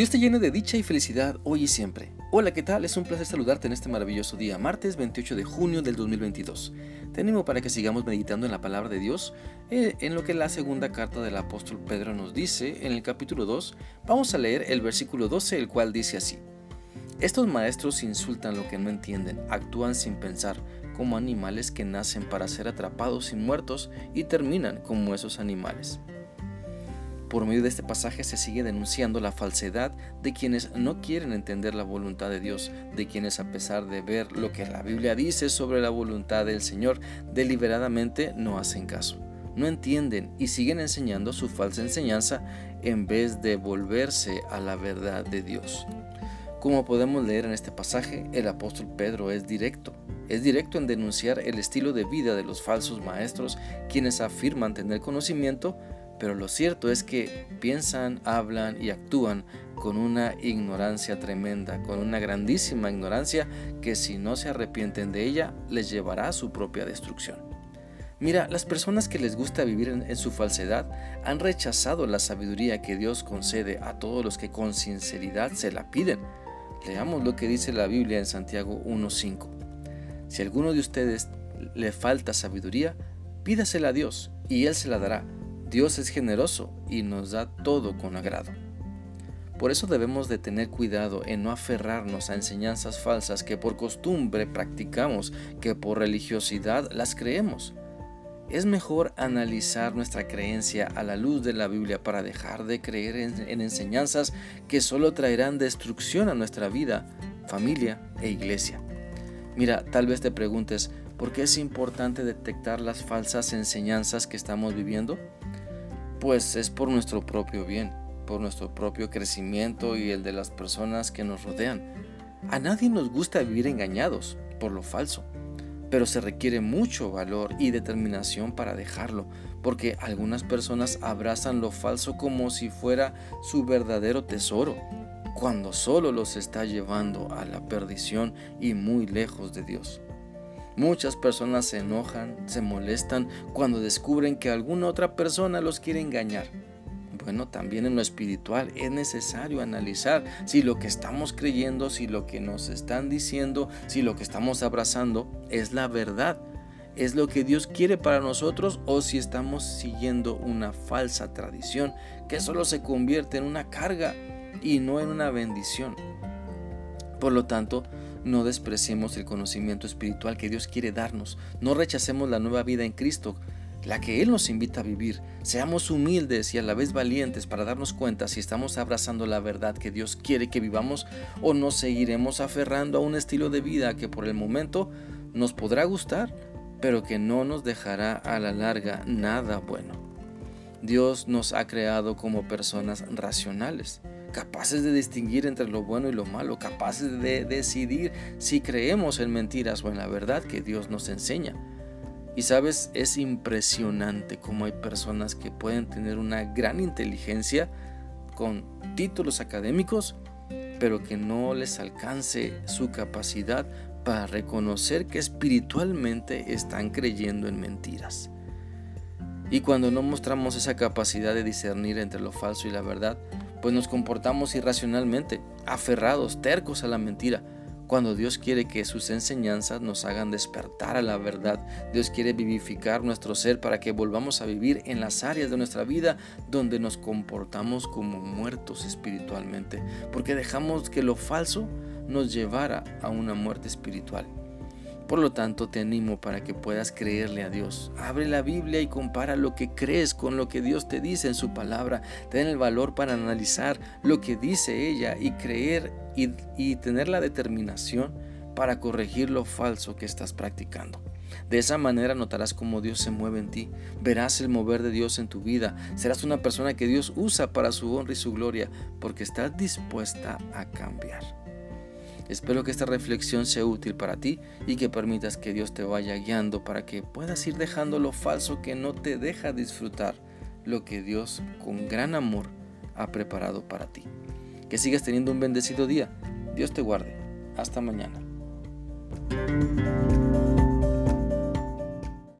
Dios te llene de dicha y felicidad hoy y siempre. Hola, ¿qué tal? Es un placer saludarte en este maravilloso día, martes 28 de junio del 2022. Te animo para que sigamos meditando en la palabra de Dios, eh, en lo que la segunda carta del apóstol Pedro nos dice en el capítulo 2. Vamos a leer el versículo 12, el cual dice así. Estos maestros insultan lo que no entienden, actúan sin pensar, como animales que nacen para ser atrapados y muertos y terminan como esos animales. Por medio de este pasaje se sigue denunciando la falsedad de quienes no quieren entender la voluntad de Dios, de quienes a pesar de ver lo que la Biblia dice sobre la voluntad del Señor, deliberadamente no hacen caso, no entienden y siguen enseñando su falsa enseñanza en vez de volverse a la verdad de Dios. Como podemos leer en este pasaje, el apóstol Pedro es directo. Es directo en denunciar el estilo de vida de los falsos maestros, quienes afirman tener conocimiento, pero lo cierto es que piensan, hablan y actúan con una ignorancia tremenda, con una grandísima ignorancia que si no se arrepienten de ella les llevará a su propia destrucción. Mira, las personas que les gusta vivir en, su falsedad han rechazado la sabiduría que Dios concede a todos los que con sinceridad se la piden. Leamos lo que dice la Biblia en Santiago 1.5. Si alguno de ustedes le falta sabiduría, pídasela a Dios y Él se la dará Dios es generoso y nos da todo con agrado. Por eso debemos de tener cuidado en no aferrarnos a enseñanzas falsas que por costumbre practicamos, que por religiosidad las creemos. Es mejor analizar nuestra creencia a la luz de la Biblia para dejar de creer en, enseñanzas que solo traerán destrucción a nuestra vida, familia e iglesia. Mira, tal vez te preguntes, ¿por qué es importante detectar las falsas enseñanzas que estamos viviendo? Pues es por nuestro propio bien, por nuestro propio crecimiento y el de las personas que nos rodean. A nadie nos gusta vivir engañados por lo falso, pero se requiere mucho valor y determinación para dejarlo, porque algunas personas abrazan lo falso como si fuera su verdadero tesoro, cuando solo los está llevando a la perdición y muy lejos de Dios. Muchas personas se enojan, se molestan cuando descubren que alguna otra persona los quiere engañar. Bueno, también en lo espiritual es necesario analizar si lo que estamos creyendo, si lo que nos están diciendo, si lo que estamos abrazando es la verdad, es lo que Dios quiere para nosotros o si estamos siguiendo una falsa tradición que solo se convierte en una carga y no en una bendición. Por lo tanto, no despreciemos el conocimiento espiritual que Dios quiere darnos. No rechacemos la nueva vida en Cristo, la que Él nos invita a vivir. Seamos humildes y a la vez valientes para darnos cuenta si estamos abrazando la verdad que Dios quiere que vivamos o nos seguiremos aferrando a un estilo de vida que por el momento nos podrá gustar, pero que no nos dejará a la larga nada bueno. Dios nos ha creado como personas racionales capaces de distinguir entre lo bueno y lo malo, capaces de decidir si creemos en mentiras o en la verdad que Dios nos enseña. Y sabes, es impresionante cómo hay personas que pueden tener una gran inteligencia con títulos académicos, pero que no les alcance su capacidad para reconocer que espiritualmente están creyendo en mentiras. Y cuando no mostramos esa capacidad de discernir entre lo falso y la verdad, pues nos comportamos irracionalmente, aferrados, tercos a la mentira, cuando Dios quiere que sus enseñanzas nos hagan despertar a la verdad. Dios quiere vivificar nuestro ser para que volvamos a vivir en las áreas de nuestra vida donde nos comportamos como muertos espiritualmente, porque dejamos que lo falso nos llevara a una muerte espiritual. Por lo tanto, te animo para que puedas creerle a Dios. Abre la Biblia y compara lo que crees con lo que Dios te dice en su palabra. Ten el valor para analizar lo que dice ella y creer y, tener la determinación para corregir lo falso que estás practicando. De esa manera notarás cómo Dios se mueve en ti, verás el mover de Dios en tu vida, serás una persona que Dios usa para su honra y su gloria, porque estás dispuesta a cambiar. Espero que esta reflexión sea útil para ti y que permitas que Dios te vaya guiando para que puedas ir dejando lo falso que no te deja disfrutar lo que Dios con gran amor ha preparado para ti. Que sigas teniendo un bendecido día. Dios te guarde. Hasta mañana.